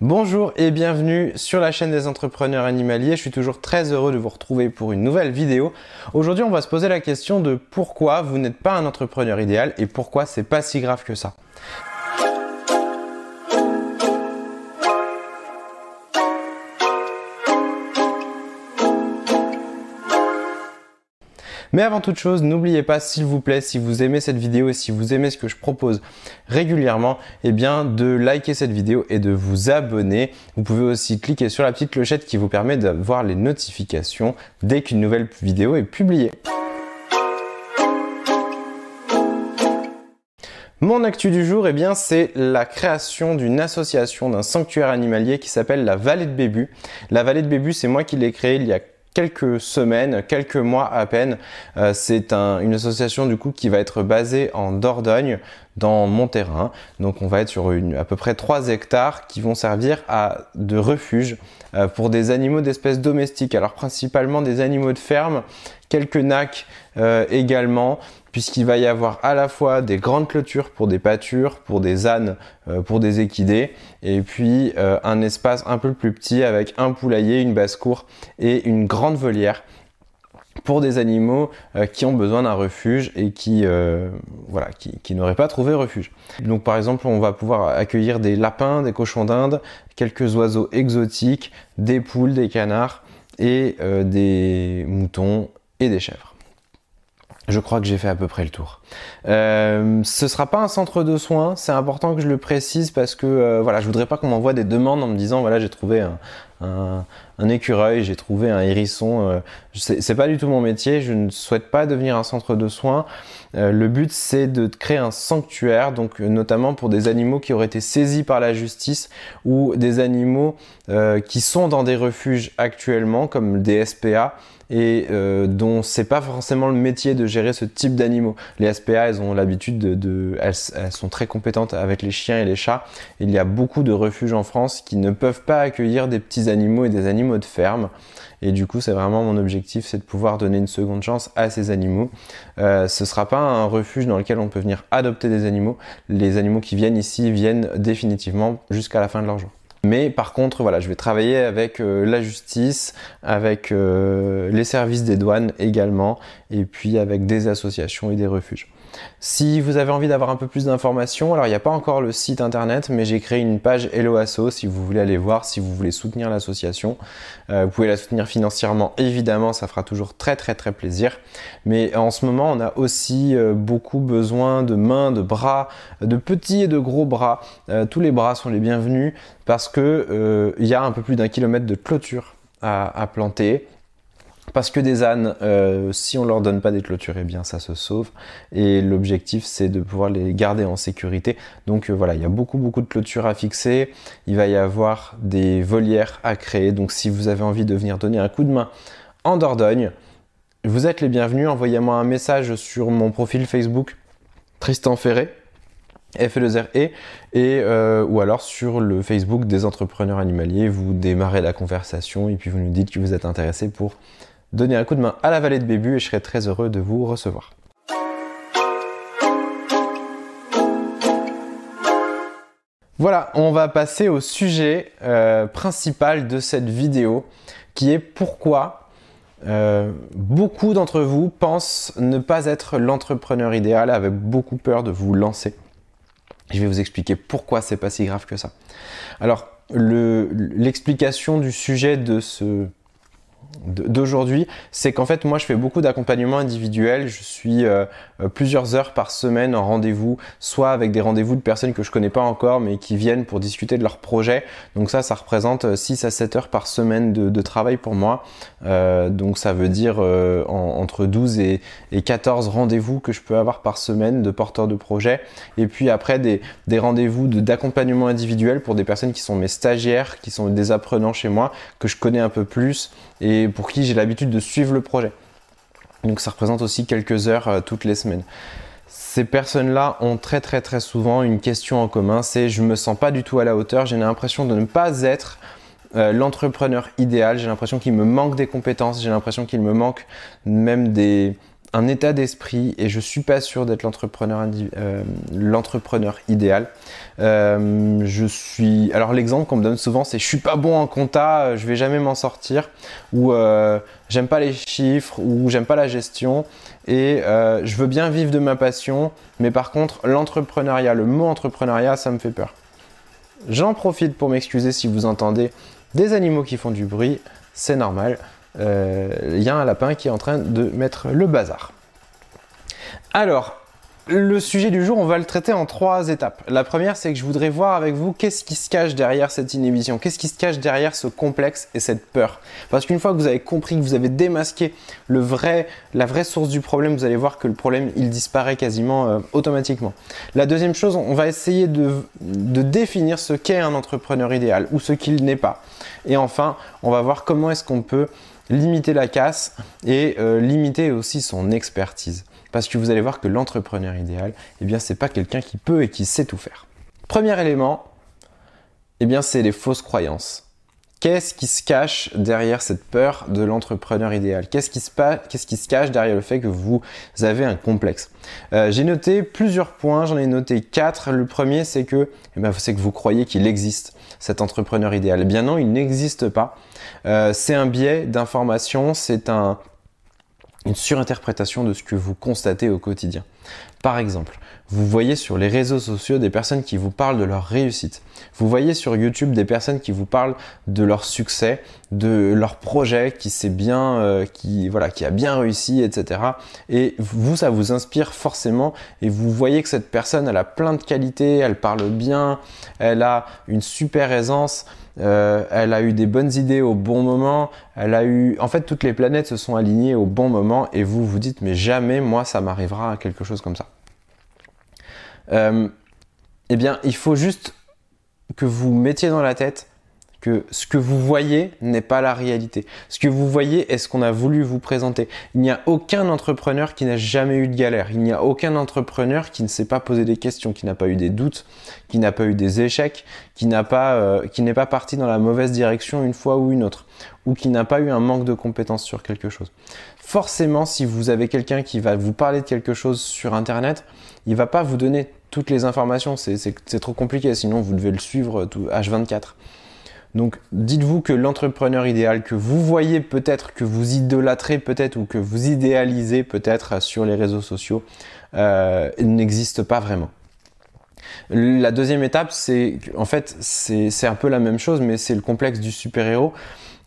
Bonjour et bienvenue sur la chaîne des entrepreneurs animaliers. Je suis toujours très heureux de vous retrouver pour une nouvelle vidéo. Aujourd'hui, on va se poser la question de pourquoi vous n'êtes pas un entrepreneur idéal et pourquoi c'est pas si grave que ça. Mais avant toute chose, n'oubliez pas, s'il vous plaît, si vous aimez cette vidéo et si vous aimez ce que je propose régulièrement, eh bien, de liker cette vidéo et de vous abonner. Vous pouvez aussi cliquer sur la petite clochette qui vous permet d'avoir les notifications dès qu'une nouvelle vidéo est publiée. Mon actu du jour, eh bien, c'est la création d'une association, d'un sanctuaire animalier qui s'appelle la Vallée de Bébu. La Vallée de Bébu, c'est moi qui l'ai créée il y a quelques semaines, quelques mois à peine. Euh, c'est une association du coup qui va être basée en Dordogne, dans mon terrain. Donc on va être sur une, à peu près 3 hectares qui vont servir de refuge euh, pour des animaux d'espèces domestiques. Alors principalement des animaux de ferme, quelques nacs euh, également, puisqu'il va y avoir à la fois des grandes clôtures pour des pâtures, pour des ânes, euh, pour des équidés, et puis euh, un espace un peu plus petit avec un poulailler, une basse-cour et une grande volière pour des animaux euh, qui ont besoin d'un refuge et qui, voilà, qui, qui n'auraient pas trouvé refuge. Donc par exemple, on va pouvoir accueillir des lapins, des cochons d'Inde, quelques oiseaux exotiques, des poules, des canards et des moutons et des chèvres. Je crois que j'ai fait à peu près le tour. Euh, ce sera pas un centre de soins, c'est important que je le précise parce que euh, voilà, je voudrais pas qu'on m'envoie des demandes en me disant voilà j'ai trouvé un, écureuil, j'ai trouvé un hérisson. Euh, c'est pas du tout mon métier, je ne souhaite pas devenir un centre de soins. Euh, le but c'est de créer un sanctuaire, donc notamment pour des animaux qui auraient été saisis par la justice ou des animaux qui sont dans des refuges actuellement comme des SPA et euh, dont c'est pas forcément le métier de gérer ce type d'animaux. Les SPA, elles ont l'habitude de, elles, sont très compétentes avec les chiens et les chats. Il y a beaucoup de refuges en France qui ne peuvent pas accueillir des petits animaux et des animaux de ferme. Et du coup, c'est vraiment mon objectif, c'est de pouvoir donner une seconde chance à ces animaux. Euh, ce sera pas un refuge dans lequel on peut venir adopter des animaux. Les animaux qui viennent ici viennent définitivement jusqu'à la fin de leur jour. Mais par contre, voilà, je vais travailler avec euh, la justice, avec euh, les services des douanes également, et puis avec des associations et des refuges. Si vous avez envie d'avoir un peu plus d'informations, alors il n'y a pas encore le site internet, mais j'ai créé une page Hello Asso si vous voulez aller voir, si vous voulez soutenir l'association. Euh, vous pouvez la soutenir financièrement, évidemment, ça fera toujours très très très plaisir. Mais en ce moment, on a aussi euh, beaucoup besoin de mains, de bras, de petits et de gros bras. Euh, tous les bras sont les bienvenus parce que il y a un peu plus d'un kilomètre de clôture à planter. Parce que des ânes, euh, si on leur donne pas des clôtures, eh bien ça se sauve. Et l'objectif, c'est de pouvoir les garder en sécurité. Donc euh, voilà, il y a beaucoup beaucoup de clôtures à fixer. Il va y avoir des volières à créer. Donc si vous avez envie de venir donner un coup de main en Dordogne, vous êtes les bienvenus. Envoyez-moi un message sur mon profil Facebook Tristan Ferré. f 2 r e et euh, ou alors sur le Facebook des entrepreneurs animaliers, vous démarrez la conversation et puis vous nous dites que vous êtes intéressé pour donner un coup de main à la vallée de Bébu et je serai très heureux de vous recevoir. Voilà, on va passer au sujet euh, principal de cette vidéo qui est pourquoi euh, beaucoup d'entre vous pensent ne pas être l'entrepreneur idéal avec beaucoup peur de vous lancer. Je vais vous expliquer pourquoi c'est pas si grave que ça. Alors, l'explication du sujet de ce d'aujourd'hui, c'est qu'en fait moi je fais beaucoup d'accompagnement individuel, je suis euh, euh, plusieurs heures par semaine en rendez-vous, soit avec des rendez-vous de personnes que je connais pas encore mais qui viennent pour discuter de leur projet. Donc ça, ça représente 6 à 7 heures par semaine de, travail pour moi. Euh, donc ça veut dire entre 12 et, 14 rendez-vous que je peux avoir par semaine de porteurs de projet. Et puis après des, des rendez-vous d'accompagnement individuel pour des personnes qui sont mes stagiaires, qui sont des apprenants chez moi, que je connais un peu plus et pour qui j'ai l'habitude de suivre le projet. Donc ça représente aussi quelques heures euh, toutes les semaines. Ces personnes-là ont très très très souvent une question en commun, c'est je me sens pas du tout à la hauteur, j'ai l'impression de ne pas être euh, l'entrepreneur idéal, j'ai l'impression qu'il me manque des compétences, j'ai l'impression qu'il me manque même des, un état d'esprit et je suis pas sûr d'être l'entrepreneur euh, idéal. Euh, je suis alors l'exemple qu'on me donne souvent c'est je suis pas bon en compta, je vais jamais m'en sortir ou j'aime pas les chiffres ou j'aime pas la gestion et je veux bien vivre de ma passion mais par contre l'entrepreneuriat, le mot entrepreneuriat ça me fait peur. J'en profite pour m'excuser si vous entendez des animaux qui font du bruit, c'est normal. Il euh, y a un lapin qui est en train de mettre le bazar. Alors, le sujet du jour, on va le traiter en trois étapes. La première, c'est que je voudrais voir avec vous qu'est-ce qui se cache derrière cette inhibition, qu'est-ce qui se cache derrière ce complexe et cette peur? Parce qu'une fois que vous avez compris, que vous avez démasqué le vrai, la vraie source du problème, vous allez voir que le problème, il disparaît quasiment euh, automatiquement. La deuxième chose, on va essayer de, de définir ce qu'est un entrepreneur idéal ou ce qu'il n'est pas. Et enfin, on va voir comment est-ce qu'on peut limiter la casse et euh, limiter aussi son expertise. Parce que vous allez voir que l'entrepreneur idéal, eh bien, c'est pas quelqu'un qui peut et qui sait tout faire. Premier élément, eh bien, c'est les fausses croyances. Qu'est-ce qui se cache derrière cette peur de l'entrepreneur idéal? Qu'est-ce qui, se cache derrière le fait que vous avez un complexe? Euh, J'ai noté plusieurs points, j'en ai noté quatre. Le premier, c'est que, eh ben, c'est que vous croyez qu'il existe cet entrepreneur idéal. Eh bien non, il n'existe pas. Euh, c'est un biais d'information, c'est un, une surinterprétation de ce que vous constatez au quotidien. Par exemple, vous voyez sur les réseaux sociaux des personnes qui vous parlent de leur réussite. Vous voyez sur YouTube des personnes qui vous parlent de leur succès, de leur projet qui s'est bien, euh, qui voilà, qui a bien réussi, etc. Et vous, ça vous inspire forcément. Et vous voyez que cette personne, elle a plein de qualités, elle parle bien, elle a une super aisance. Euh, elle a eu des bonnes idées au bon moment, elle a eu, en fait, toutes les planètes se sont alignées au bon moment et vous vous dites, mais jamais moi ça m'arrivera à quelque chose comme ça. Euh, eh bien, il faut juste que vous mettiez dans la tête que ce que vous voyez n'est pas la réalité. Ce que vous voyez est ce qu'on a voulu vous présenter. Il n'y a aucun entrepreneur qui n'a jamais eu de galère. Il n'y a aucun entrepreneur qui ne s'est pas posé des questions, qui n'a pas eu des doutes, qui n'a pas eu des échecs, qui n'a pas, euh, qui n'est pas parti dans la mauvaise direction une fois ou une autre, ou qui n'a pas eu un manque de compétences sur quelque chose. Forcément, si vous avez quelqu'un qui va vous parler de quelque chose sur Internet, il va pas vous donner toutes les informations. C'est trop compliqué, sinon vous devez le suivre tout, H24. Donc dites-vous que l'entrepreneur idéal que vous voyez peut-être, que vous idolâtrez peut-être ou que vous idéalisez peut-être sur les réseaux sociaux euh, n'existe pas vraiment. La deuxième étape, c'est en fait c'est un peu la même chose, mais c'est le complexe du super-héros.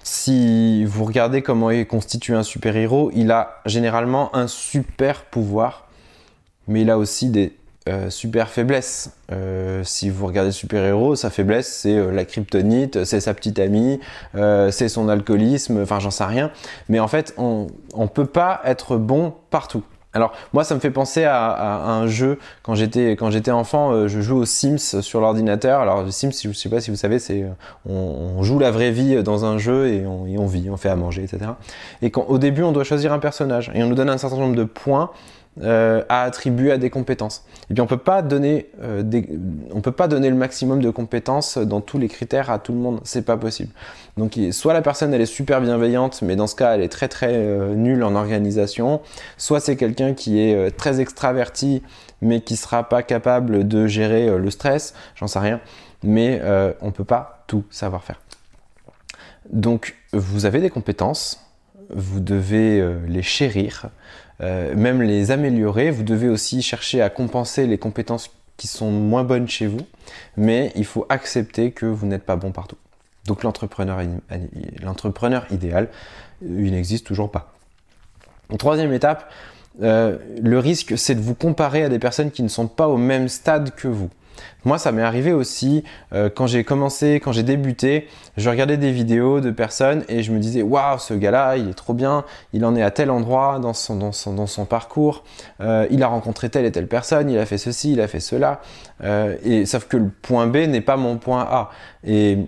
Si vous regardez comment est constitué un super-héros, il a généralement un super pouvoir, mais il a aussi des euh, super faiblesse. Euh, si vous regardez super-héros, sa faiblesse c'est euh, la kryptonite, c'est sa petite amie, c'est son alcoolisme, enfin j'en sais rien. Mais en fait, on ne peut pas être bon partout. Alors moi ça me fait penser à, un jeu quand j'étais quand j'étais enfant je joue aux Sims sur l'ordinateur alors les Sims je sais pas si vous savez c'est on, joue la vraie vie dans un jeu et on, et on, vit on fait à manger etc et quand au début on doit choisir un personnage et on nous donne un certain nombre de points euh, à attribuer à des compétences. Et bien on peut pas donner euh, on peut pas donner le maximum de compétences dans tous les critères à tout le monde, c'est pas possible. Donc soit la personne elle est super bienveillante, mais dans ce cas elle est très très euh, nulle en organisation, soit c'est quelqu'un qui est très extraverti mais qui sera pas capable de gérer le stress, j'en sais rien, mais on peut pas tout savoir faire. Donc vous avez des compétences, vous devez les chérir, euh, même les améliorer. Vous devez aussi chercher à compenser les compétences qui sont moins bonnes chez vous, mais il faut accepter que vous n'êtes pas bon partout. Donc l'entrepreneur, idéal, il n'existe toujours pas. troisième étape, euh, le risque, c'est de vous comparer à des personnes qui ne sont pas au même stade que vous. Moi, ça m'est arrivé aussi euh, quand j'ai commencé, quand j'ai débuté, je regardais des vidéos de personnes et je me disais waouh, ce gars-là, il est trop bien, il en est à tel endroit dans son, parcours, euh, il a rencontré telle et telle personne, il a fait ceci, il a fait cela. Euh, sauf que le point B n'est pas mon point A. Et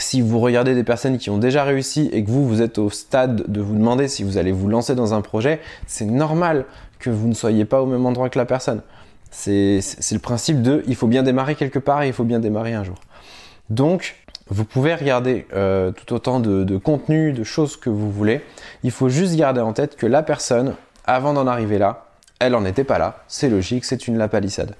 si vous regardez des personnes qui ont déjà réussi et que vous, vous êtes au stade de vous demander si vous allez vous lancer dans un projet, c'est normal que vous ne soyez pas au même endroit que la personne. C'est le principe de il faut bien démarrer quelque part et il faut bien démarrer un jour. Donc, vous pouvez regarder euh, tout autant de, contenu, de choses que vous voulez. Il faut juste garder en tête que la personne, avant d'en arriver là, elle en était pas là, c'est logique, c'est une lapalissade.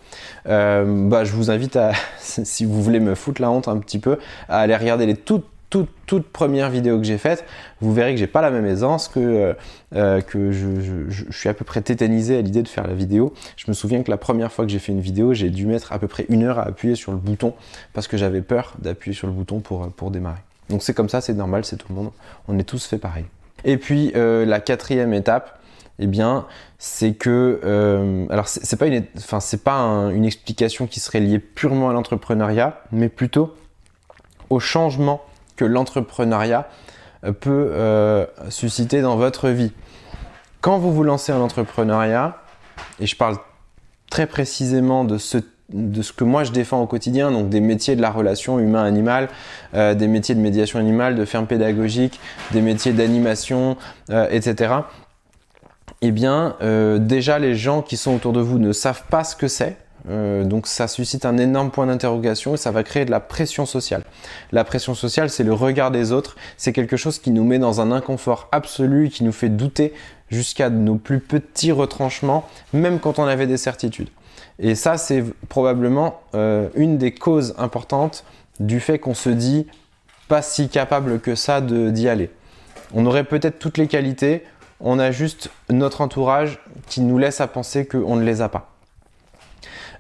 Euh, bah, je vous invite à, si vous voulez me foutre la honte un petit peu, à aller regarder les toutes toutes, toutes premières vidéos que j'ai faites, vous verrez que j'ai pas la même aisance, que, euh, euh, que je, suis à peu près tétanisé à l'idée de faire la vidéo. Je me souviens que la première fois que j'ai fait une vidéo, j'ai dû mettre à peu près une heure à appuyer sur le bouton parce que j'avais peur d'appuyer sur le bouton pour, pour démarrer. Donc c'est comme ça, c'est normal, c'est tout le monde. On est tous fait pareil. Et puis la quatrième étape, eh bien, c'est que, euh, alors c'est pas une, enfin c'est pas une explication qui serait liée purement à l'entrepreneuriat, mais plutôt au changement que l'entrepreneuriat euh, peut euh, susciter dans votre vie. Quand vous vous lancez en entrepreneuriat, et je parle très précisément de ce de ce que moi je défends au quotidien, donc des métiers de la relation humain-animal, des métiers de médiation animale, de ferme pédagogique, des métiers d'animation, etc eh bien, euh, déjà les gens qui sont autour de vous ne savent pas ce que c'est. Euh, donc ça suscite un énorme point d'interrogation et ça va créer de la pression sociale. La pression sociale, c'est le regard des autres, c'est quelque chose qui nous met dans un inconfort absolu, qui nous fait douter jusqu'à nos plus petits retranchements, même quand on avait des certitudes. Et ça, c'est probablement euh, une des causes importantes du fait qu'on se dit pas si capable que ça d'y aller. On aurait peut-être toutes les qualités, on a juste notre entourage qui nous laisse à penser qu'on ne les a pas.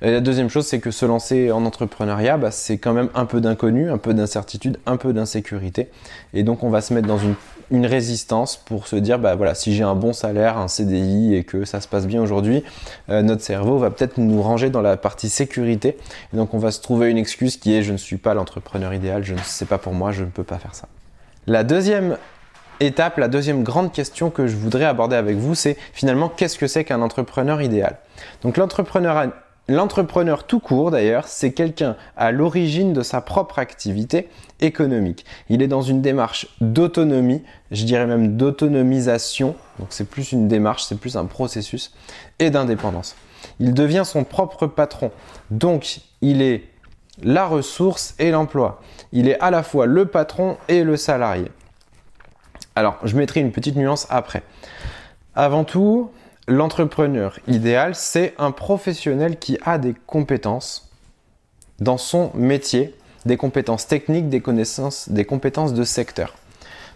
Et la deuxième chose, c'est que se lancer en entrepreneuriat, bah, c'est quand même un peu d'inconnu, un peu d'incertitude, un peu d'insécurité. Et donc, on va se mettre dans une, résistance pour se dire, bah voilà, si j'ai un bon salaire, un CDI et que ça se passe bien aujourd'hui, euh, notre cerveau va peut-être nous ranger dans la partie sécurité. Et donc, on va se trouver une excuse qui est, je ne suis pas l'entrepreneur idéal, je ne sais pas pour moi, je ne peux pas faire ça. La deuxième étape, la deuxième grande question que je voudrais aborder avec vous, c'est finalement qu'est-ce que c'est qu'un entrepreneur idéal? Donc l'entrepreneur L'entrepreneur tout court d'ailleurs, c'est quelqu'un à l'origine de sa propre activité économique. Il est dans une démarche d'autonomie, je dirais même d'autonomisation, donc c'est plus une démarche, c'est plus un processus, et d'indépendance. Il devient son propre patron, donc il est la ressource et l'emploi. Il est à la fois le patron et le salarié. Alors, je mettrai une petite nuance après. Avant tout, l'entrepreneur idéal, c'est un professionnel qui a des compétences dans son métier, des compétences techniques, des connaissances, des compétences de secteur.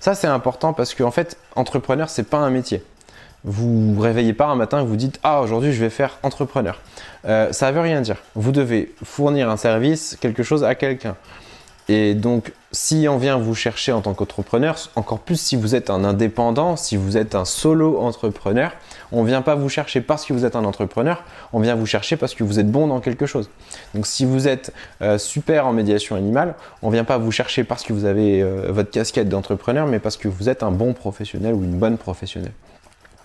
Ça, c'est important parce qu'en fait, entrepreneur, c'est pas un métier. Vous vous réveillez pas un matin et vous dites Ah, aujourd'hui, je vais faire entrepreneur. Euh, ça veut rien dire. Vous devez fournir un service, quelque chose à quelqu'un. Et donc, si on vient vous chercher en tant qu'entrepreneur, encore plus si vous êtes un indépendant, si vous êtes un solo entrepreneur, on ne vient pas vous chercher parce que vous êtes un entrepreneur, on vient vous chercher parce que vous êtes bon dans quelque chose. Donc si vous êtes euh, super en médiation animale, on ne vient pas vous chercher parce que vous avez euh, votre casquette d'entrepreneur, mais parce que vous êtes un bon professionnel ou une bonne professionnelle.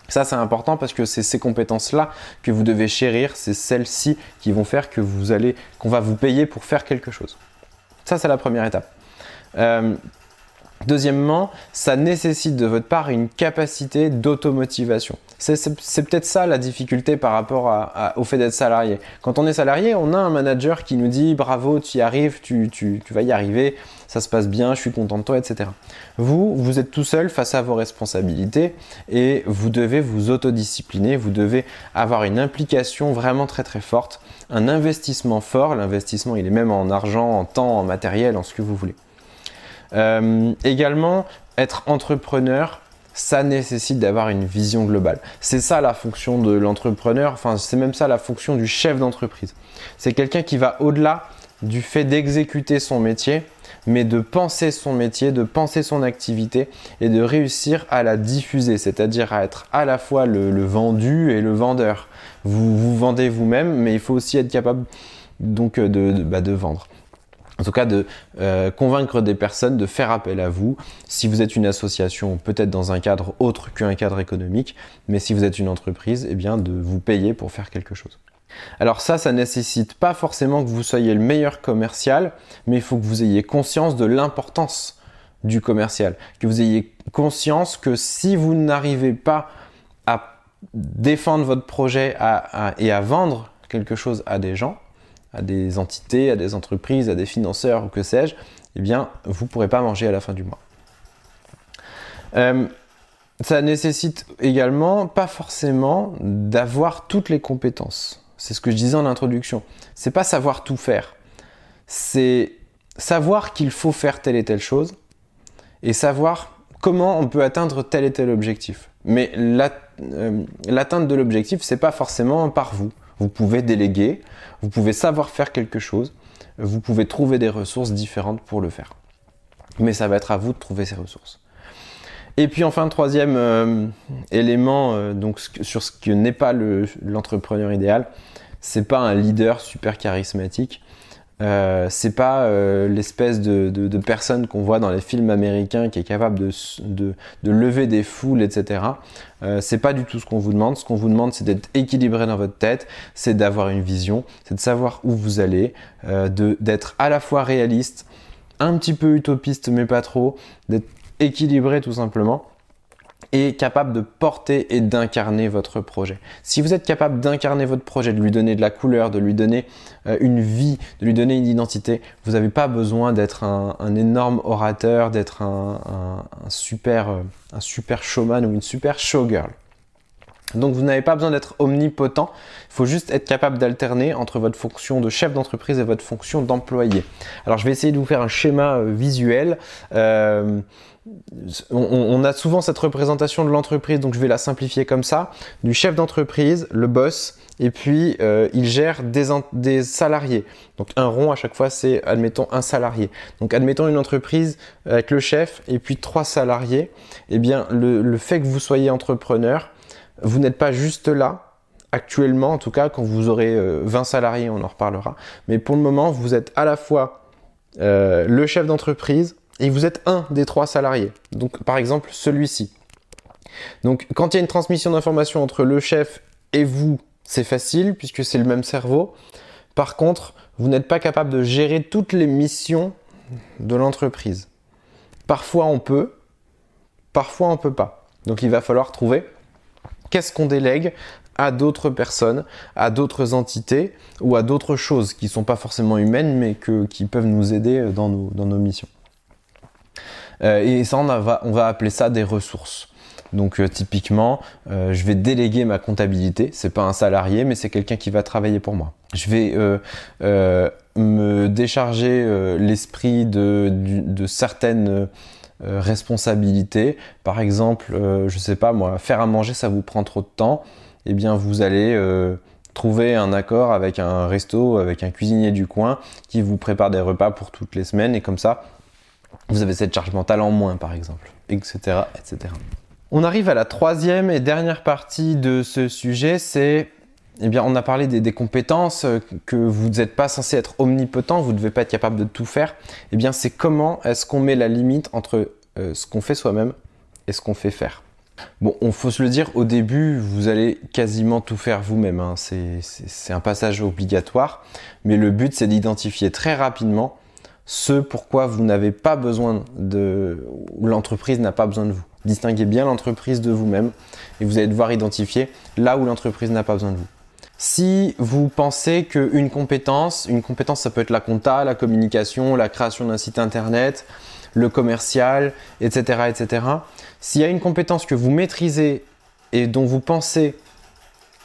Ça, c'est important parce que c'est ces compétences-là que vous devez chérir, c'est celles-ci qui vont faire que vous allez, qu'on va vous payer pour faire quelque chose. Ça, c'est la première étape. Euh, deuxièmement, ça nécessite de votre part une capacité d'automotivation. C'est peut-être ça la difficulté par rapport au fait d'être salarié. Quand on est salarié, on a un manager qui nous dit bravo, tu y arrives, tu, vas y arriver, ça se passe bien, je suis content de toi, etc. Vous, vous êtes tout seul face à vos responsabilités et vous devez vous autodiscipliner, vous devez avoir une implication vraiment très très forte, un investissement fort. L'investissement, il est même en argent, en temps, en matériel, en ce que vous voulez. Euh, également, être entrepreneur, ça nécessite d'avoir une vision globale. C'est ça la fonction de l'entrepreneur, enfin c'est même ça la fonction du chef d'entreprise. C'est quelqu'un qui va au-delà du fait d'exécuter son métier, mais de penser son métier, de penser son activité et de réussir à la diffuser, c'est-à-dire à être à la fois le, vendu et le vendeur. Vous vous vendez vous-même, mais il faut aussi être capable donc de bah, vendre en tout cas de euh, convaincre des personnes de faire appel à vous. Si vous êtes une association, peut-être dans un cadre autre qu'un cadre économique, mais si vous êtes une entreprise, eh bien de vous payer pour faire quelque chose. Alors ça, ça nécessite pas forcément que vous soyez le meilleur commercial, mais il faut que vous ayez conscience de l'importance du commercial, que vous ayez conscience que si vous n'arrivez pas à défendre votre projet et à vendre quelque chose à des gens, à des entités, à des entreprises, à des financeurs ou que sais-je, eh bien, vous ne pourrez pas manger à la fin du mois. Euh, ça nécessite également pas forcément d'avoir toutes les compétences. C'est ce que je disais en introduction. C'est pas savoir tout faire. C'est savoir qu'il faut faire telle et telle chose et savoir comment on peut atteindre tel et tel objectif. Mais euh, l'atteinte de l'objectif, c'est pas forcément par vous. Vous pouvez déléguer, vous pouvez savoir faire quelque chose, vous pouvez trouver des ressources différentes pour le faire. Mais ça va être à vous de trouver ces ressources. Et puis enfin, troisième euh, élément euh, donc, sur ce que n'est pas l'entrepreneur idéal, c'est pas un leader super charismatique. Euh, c'est pas euh, l'espèce de, de, personne qu'on voit dans les films américains qui est capable de, de, de lever des foules, etc. Euh, c'est pas du tout ce qu'on vous demande. Ce qu'on vous demande, c'est d'être équilibré dans votre tête, c'est d'avoir une vision, c'est de savoir où vous allez, euh, d'être à la fois réaliste, un petit peu utopiste, mais pas trop, d'être équilibré tout simplement et capable de porter et d'incarner votre projet. Si vous êtes capable d'incarner votre projet, de lui donner de la couleur, de lui donner euh, une vie, de lui donner une identité, vous n'avez pas besoin d'être un, énorme orateur, d'être un, super, euh, un super showman ou une super showgirl. Donc vous n'avez pas besoin d'être omnipotent, il faut juste être capable d'alterner entre votre fonction de chef d'entreprise et votre fonction d'employé. Alors je vais essayer de vous faire un schéma euh, on, a souvent cette représentation de l'entreprise, donc je vais la simplifier comme ça, du chef d'entreprise, le boss, et puis euh, il gère des, salariés. Donc un rond à chaque fois, c'est admettons un salarié. Donc admettons une entreprise avec le chef et puis trois salariés. Eh bien, le, fait que vous soyez entrepreneur, vous n'êtes pas juste là, actuellement en tout cas, quand vous aurez 20 euh, salariés, on en reparlera. Mais pour le moment, vous êtes à la fois euh, le chef d'entreprise, et vous êtes un des trois salariés. Donc par exemple celui-ci. Donc quand il y a une transmission d'informations entre le chef et vous, c'est facile puisque c'est le même cerveau. Par contre, vous n'êtes pas capable de gérer toutes les missions de l'entreprise. Parfois on peut, parfois on peut pas. Donc il va falloir trouver qu'est-ce qu'on délègue à d'autres personnes, à d'autres entités ou à d'autres choses qui ne sont pas forcément humaines mais qui peuvent nous aider dans nos missions. Euh, et ça, on va, on va appeler ça des ressources. Donc euh, typiquement, euh, je vais déléguer ma comptabilité. C'est pas un salarié, mais c'est quelqu'un qui va travailler pour moi. Je vais me décharger l'esprit de, de, certaines responsabilités. Par exemple, je sais pas moi, faire à manger, ça vous prend trop de temps. Eh bien, vous allez trouver un accord avec un resto, avec un cuisinier du coin qui vous prépare des repas pour toutes les semaines et comme ça, vous avez cette charge mentale en moins par exemple, etc. etc. On arrive à la troisième et dernière partie de ce sujet, c'est eh bien, on a parlé des, compétences, euh, que vous n'êtes pas censé être omnipotent, vous ne devez pas être capable de tout faire. Eh bien, c'est comment est-ce qu'on met la limite entre euh, ce qu'on fait soi-même et ce qu'on fait faire. Bon, on faut se le dire, au début, vous allez quasiment tout faire vous-même. Hein. C'est un passage obligatoire. Mais le but, c'est d'identifier très rapidement ce pourquoi vous n'avez pas besoin de, l'entreprise n'a pas besoin de vous. Distinguez bien l'entreprise de vous-même et vous allez devoir identifier là où l'entreprise n'a pas besoin de vous. Si vous pensez qu'une compétence, une compétence ça peut être la compta, la communication, la création d'un site internet, le commercial, etc. etc. S'il y a une compétence que vous maîtrisez et dont vous pensez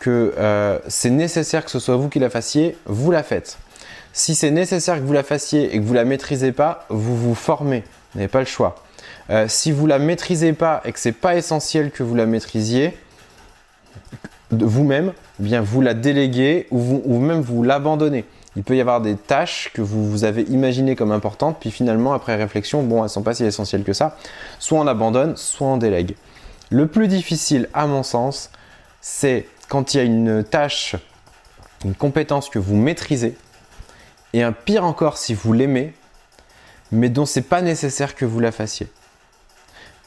que euh, c'est nécessaire que ce soit vous qui la fassiez, vous la faites. Si c'est nécessaire que vous la fassiez et que vous la maîtrisez pas, vous vous formez. Vous n'avez pas le choix. Euh, si vous la maîtrisez pas et que c'est pas essentiel que vous la maîtrisiez vous-même, eh bien vous la déléguez ou, même vous l'abandonnez. Il peut y avoir des tâches que vous, vous avez imaginées comme importantes, puis finalement, après réflexion, bon, elles sont pas si essentielles que ça. Soit on abandonne, soit on délègue. Le plus difficile, à mon sens, c'est quand il y a une tâche, une compétence que vous maîtrisez, et un pire encore si vous l'aimez, mais dont c'est pas nécessaire que vous la fassiez.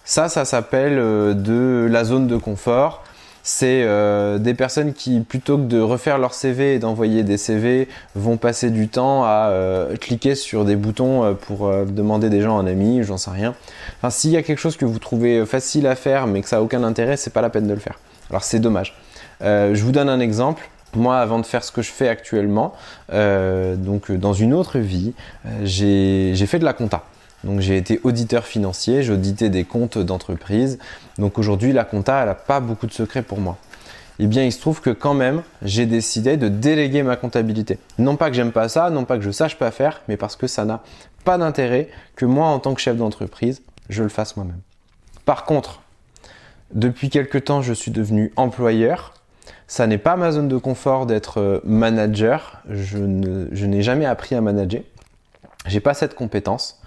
Ça, ça s'appelle euh, de la zone de confort. C'est euh, des personnes qui, plutôt que de refaire leur CV et d'envoyer des CV, vont passer du temps à euh, cliquer sur des boutons pour demander des gens en ami, j'en sais rien. Enfin, s'il y a quelque chose que vous trouvez facile à faire mais que ça n'a aucun intérêt, c'est pas la peine de le faire. Alors c'est dommage. je vous donne un exemple. Moi, avant de faire ce que je fais actuellement, euh, donc euh, dans une autre vie, euh, j'ai fait de la compta. Donc j'ai été auditeur financier, j'auditais des comptes d'entreprise. Donc aujourd'hui, la compta, elle n'a pas beaucoup de secrets pour moi. Eh bien, il se trouve que quand même, j'ai décidé de déléguer ma comptabilité. Non pas que j'aime pas ça, non pas que je sache pas faire, mais parce que ça n'a pas d'intérêt que moi, en tant que chef d'entreprise, je le fasse moi-même. Par contre, depuis quelque temps, je suis devenu employeur. Ça n'est pas ma zone de confort d'être euh, manager. Je, n'ai jamais appris à manager. J'ai pas cette compétence.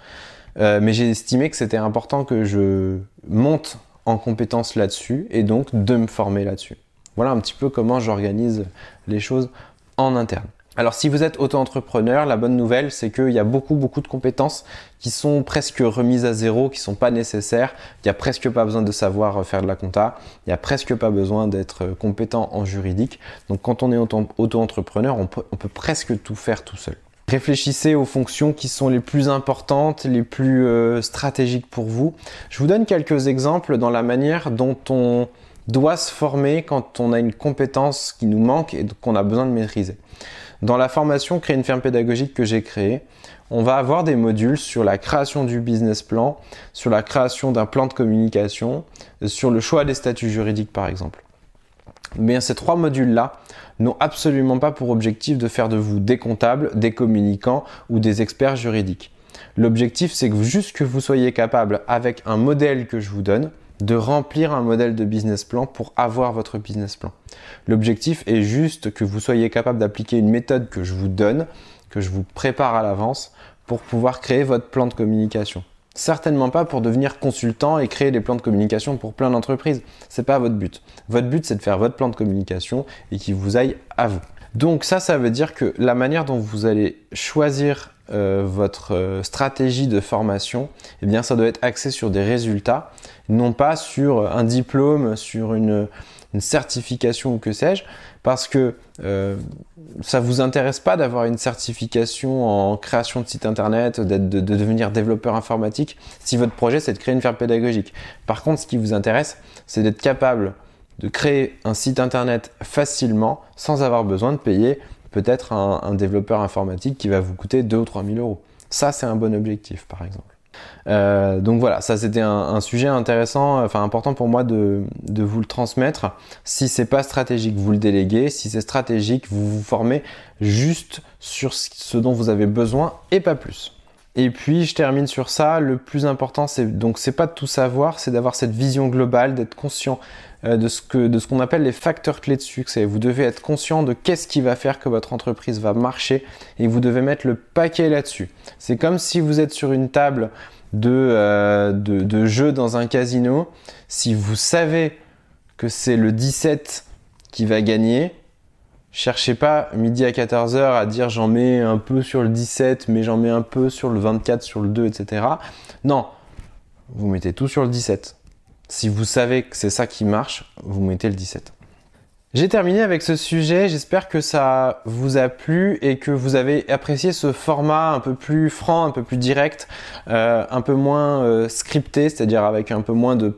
Euh, mais j'ai estimé que c'était important que je monte en compétence là-dessus et donc de me former là-dessus. Voilà un petit peu comment j'organise les choses en interne. Alors si vous êtes auto-entrepreneur, la bonne nouvelle c'est qu'il y a beaucoup beaucoup de compétences qui sont presque remises à zéro, qui sont pas nécessaires. Il n'y a presque pas besoin de savoir faire de la compta. Il n'y a presque pas besoin d'être compétent en juridique. Donc quand on est auto-entrepreneur, on peut, on peut presque tout faire tout seul. Réfléchissez aux fonctions qui sont les plus importantes, les plus euh, stratégiques pour vous. Je vous donne quelques exemples dans la manière dont on doit se former quand on a une compétence qui nous manque et qu'on a besoin de maîtriser. Dans la formation Créer une ferme pédagogique que j'ai créée, on va avoir des modules sur la création du business plan, sur la création d'un plan de communication, sur le choix des statuts juridiques par exemple. Mais ces trois modules-là n'ont absolument pas pour objectif de faire de vous des comptables, des communicants ou des experts juridiques. L'objectif, c'est que juste que vous soyez capable, avec un modèle que je vous donne, de remplir un modèle de business plan pour avoir votre business plan. L'objectif est juste que vous soyez capable d'appliquer une méthode que je vous donne, que je vous prépare à l'avance pour pouvoir créer votre plan de communication. Certainement pas pour devenir consultant et créer des plans de communication pour plein d'entreprises. C'est pas votre but. Votre but, c'est de faire votre plan de communication et qu'il vous aille à vous. Donc ça, ça veut dire que la manière dont vous allez choisir euh, votre euh, stratégie de formation, eh bien, ça doit être axé sur des résultats, non pas sur un diplôme, sur une, certification ou que sais-je, parce que euh, ça vous intéresse pas d'avoir une certification en création de site internet, de, devenir développeur informatique, si votre projet c'est de créer une ferme pédagogique. Par contre, ce qui vous intéresse, c'est d'être capable de créer un site internet facilement sans avoir besoin de payer peut-être un, développeur informatique qui va vous coûter 2 ou 3 000 euros. Ça, c'est un bon objectif, par exemple. Euh, donc voilà, ça c'était un, sujet intéressant, enfin important pour moi de, vous le transmettre. Si c'est pas stratégique, vous le déléguez. Si c'est stratégique, vous vous formez juste sur ce dont vous avez besoin et pas plus. Et puis je termine sur ça. Le plus important, c'est donc c'est pas de tout savoir, c'est d'avoir cette vision globale, d'être conscient euh, de ce que de ce qu'on appelle les facteurs clés de succès. Vous devez être conscient de qu'est-ce qui va faire que votre entreprise va marcher et vous devez mettre le paquet là-dessus. C'est comme si vous êtes sur une table de, euh, de, de jeu dans un casino. Si vous savez que c'est le 17 qui va gagner, Cherchez pas midi à 14h à dire j'en mets un peu sur le 17, mais j'en mets un peu sur le 24, sur le 2, etc. Non, vous mettez tout sur le 17. Si vous savez que c'est ça qui marche, vous mettez le 17. J'ai terminé avec ce sujet, j'espère que ça vous a plu et que vous avez apprécié ce format un peu plus franc, un peu plus direct, euh, un peu moins euh, scripté, c'est-à-dire avec un peu moins de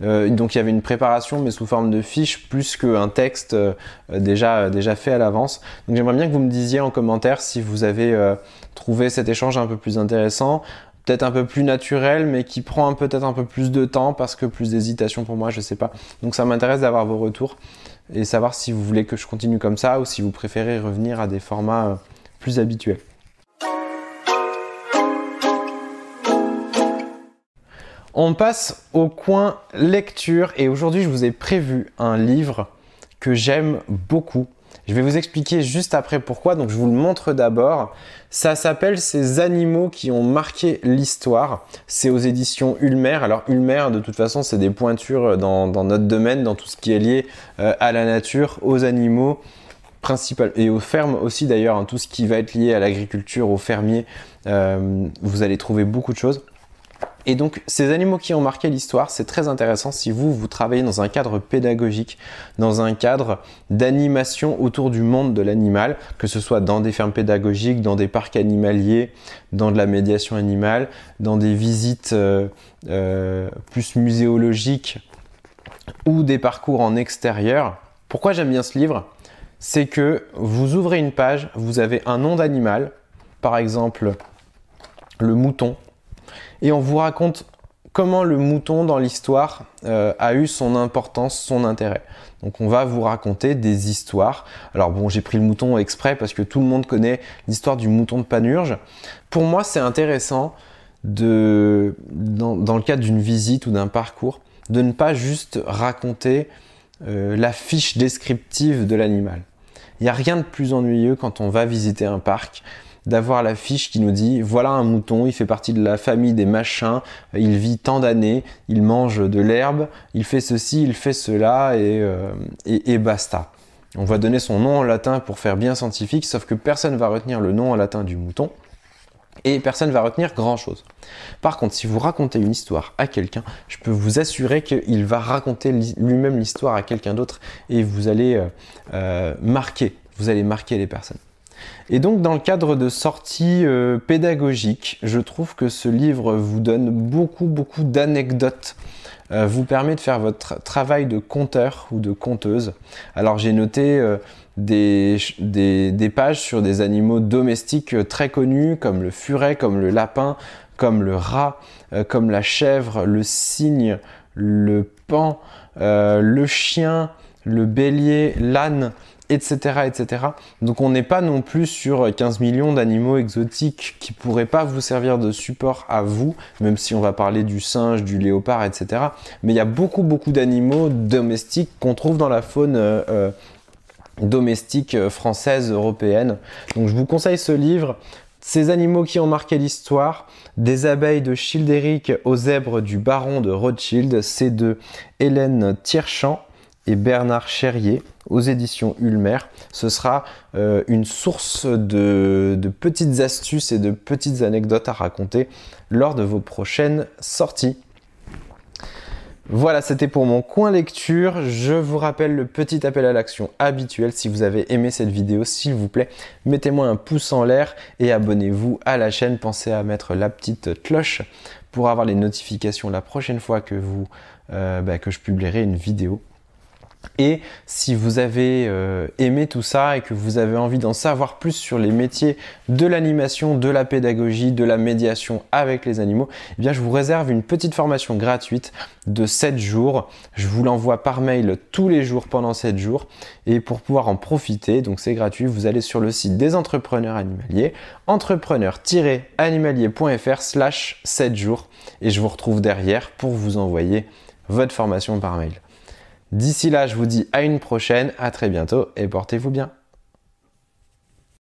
donc il y avait une préparation mais sous forme de fiche plus qu'un texte euh, déjà, déjà fait à l'avance. Donc j'aimerais bien que vous me disiez en commentaire si vous avez euh, trouvé cet échange un peu plus intéressant, peut-être un peu plus naturel mais qui prend peut-être un peu plus de temps parce que plus d'hésitation pour moi, je sais pas. Donc ça m'intéresse d'avoir vos retours et savoir si vous voulez que je continue comme ça ou si vous préférez revenir à des formats plus habituels. On passe au coin lecture et aujourd'hui je vous ai prévu un livre que j'aime beaucoup. Je vais vous expliquer juste après pourquoi, donc je vous le montre d'abord. Ça s'appelle Ces animaux qui ont marqué l'histoire. C'est aux éditions Ulmer. Alors Ulmer, de toute façon, c'est des pointures dans, notre domaine, dans tout ce qui est lié euh, à la nature, aux animaux principal et aux fermes aussi d'ailleurs, hein, tout ce qui va être lié à l'agriculture, aux fermiers, euh, vous allez trouver beaucoup de choses. Et donc ces animaux qui ont marqué l'histoire, c'est très intéressant si vous, vous travaillez dans un cadre pédagogique, dans un cadre d'animation autour du monde de l'animal, que ce soit dans des fermes pédagogiques, dans des parcs animaliers, dans de la médiation animale, dans des visites euh, euh, plus muséologiques ou des parcours en extérieur. Pourquoi j'aime bien ce livre? C'est que vous ouvrez une page, vous avez un nom d'animal, par exemple le mouton, Et on vous raconte comment le mouton dans l'histoire euh, a eu son importance, son intérêt. Donc on va vous raconter des histoires. Alors bon, j'ai pris le mouton exprès parce que tout le monde connaît l'histoire du mouton de Panurge. Pour moi, c'est intéressant de, dans, le cadre d'une visite ou d'un parcours, de ne pas juste raconter euh, la fiche descriptive de l'animal. Il n'y a rien de plus ennuyeux quand on va visiter un parc d'avoir la fiche qui nous dit voilà un mouton, il fait partie de la famille des machins, il vit tant d'années, il mange de l'herbe, il fait ceci, il fait cela et, euh, et, basta. On va donner son nom en latin pour faire bien scientifique, sauf que personne va retenir le nom en latin du mouton et personne va retenir grand chose. Par contre, si vous racontez une histoire à quelqu'un, je peux vous assurer qu'il va raconter lui-même l'histoire à quelqu'un d'autre et vous allez euh, euh, marquer, vous allez marquer les personnes. Et donc dans le cadre de sorties euh, pédagogiques, je trouve que ce livre vous donne beaucoup beaucoup d'anecdotes, euh, vous permet de faire votre travail de conteur ou de conteuse. Alors j'ai noté euh, des, des, pages sur des animaux domestiques très connus comme le furet, comme le lapin, comme le rat, comme la chèvre, le cygne, le pan, le chien, le bélier, l'âne etc., etc. Donc on n'est pas non plus sur 15 millions d'animaux exotiques qui pourraient pas vous servir de support à vous, même si on va parler du singe, du léopard, etc. Mais il y a beaucoup beaucoup d'animaux domestiques qu'on trouve dans la faune euh, euh, domestique euh, française, européenne. Donc je vous conseille ce livre. Ces animaux qui ont marqué l'histoire, des abeilles de Childéric aux zèbres du baron de Rothschild, c'est de Hélène Tierchamp et Bernard Cherrier aux éditions Ulmer. Ce sera euh, une source de, petites astuces et de petites anecdotes à raconter lors de vos prochaines sorties. Voilà, c'était pour mon coin lecture. Je vous rappelle le petit appel à l'action habituel. Si vous avez aimé cette vidéo, s'il vous plaît, mettez-moi un pouce en l'air et abonnez-vous à la chaîne. Pensez à mettre la petite cloche pour avoir les notifications la prochaine fois que, vous, euh, bah, que je publierai une vidéo. Et si vous avez euh, aimé tout ça et que vous avez envie d'en savoir plus sur les métiers de l'animation, de la pédagogie, de la médiation avec les animaux, eh je vous réserve une petite formation gratuite de 7 jours. Je vous l'envoie par mail tous les jours pendant 7 jours. Et pour pouvoir en profiter, donc c'est gratuit, vous allez sur le site des entrepreneurs animaliers, entrepreneur-animalier.fr slash 7 jours. Et je vous retrouve derrière pour vous envoyer votre formation par mail. D'ici là, je vous dis à une prochaine, à très bientôt et portez-vous bien.